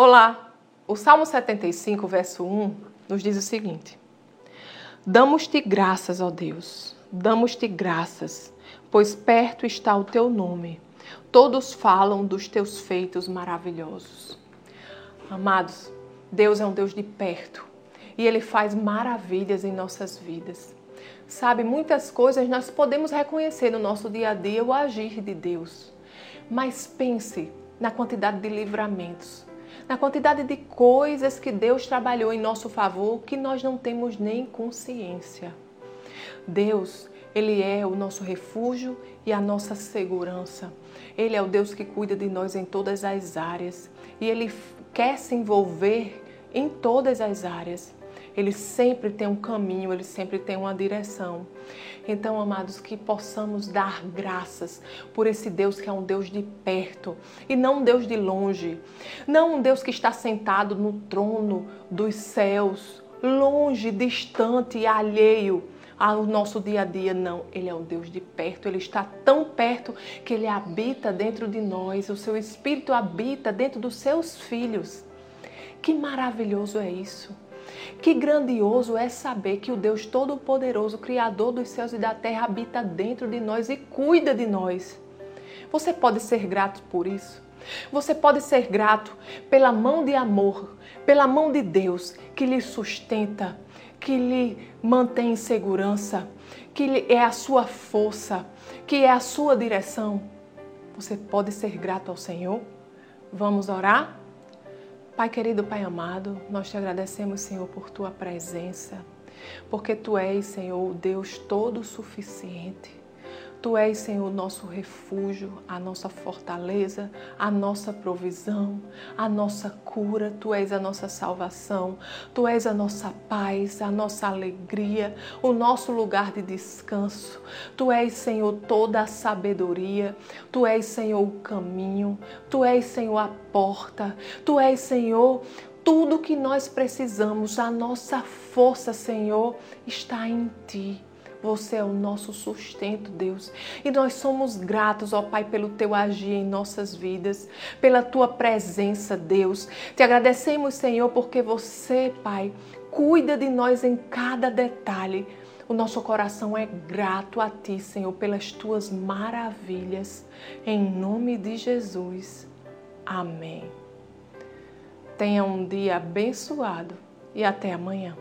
Olá! O Salmo 75, verso 1, nos diz o seguinte: Damos-te graças, ó Deus, damos-te graças, pois perto está o teu nome. Todos falam dos teus feitos maravilhosos. Amados, Deus é um Deus de perto e Ele faz maravilhas em nossas vidas. Sabe, muitas coisas nós podemos reconhecer no nosso dia a dia o agir de Deus. Mas pense na quantidade de livramentos, na quantidade de coisas que Deus trabalhou em nosso favor que nós não temos nem consciência. Deus, Ele é o nosso refúgio e a nossa segurança. Ele é o Deus que cuida de nós em todas as áreas e Ele quer se envolver em todas as áreas. Ele sempre tem um caminho, ele sempre tem uma direção. Então, amados, que possamos dar graças por esse Deus que é um Deus de perto e não um Deus de longe. Não um Deus que está sentado no trono dos céus, longe, distante e alheio ao nosso dia a dia. Não, Ele é um Deus de perto, Ele está tão perto que Ele habita dentro de nós, o seu Espírito habita dentro dos seus filhos. Que maravilhoso é isso! Que grandioso é saber que o Deus Todo-Poderoso, Criador dos céus e da terra, habita dentro de nós e cuida de nós. Você pode ser grato por isso? Você pode ser grato pela mão de amor, pela mão de Deus que lhe sustenta, que lhe mantém em segurança, que é a sua força, que é a sua direção. Você pode ser grato ao Senhor? Vamos orar? Pai querido, Pai amado, nós te agradecemos, Senhor, por tua presença, porque tu és, Senhor, o Deus todo suficiente. Tu és, Senhor, nosso refúgio, a nossa fortaleza, a nossa provisão, a nossa cura. Tu és a nossa salvação. Tu és a nossa paz, a nossa alegria, o nosso lugar de descanso. Tu és, Senhor, toda a sabedoria. Tu és, Senhor, o caminho. Tu és, Senhor, a porta. Tu és, Senhor, tudo que nós precisamos. A nossa força, Senhor, está em Ti. Você é o nosso sustento, Deus. E nós somos gratos, ó Pai, pelo teu agir em nossas vidas, pela tua presença, Deus. Te agradecemos, Senhor, porque você, Pai, cuida de nós em cada detalhe. O nosso coração é grato a Ti, Senhor, pelas Tuas maravilhas. Em nome de Jesus. Amém. Tenha um dia abençoado e até amanhã.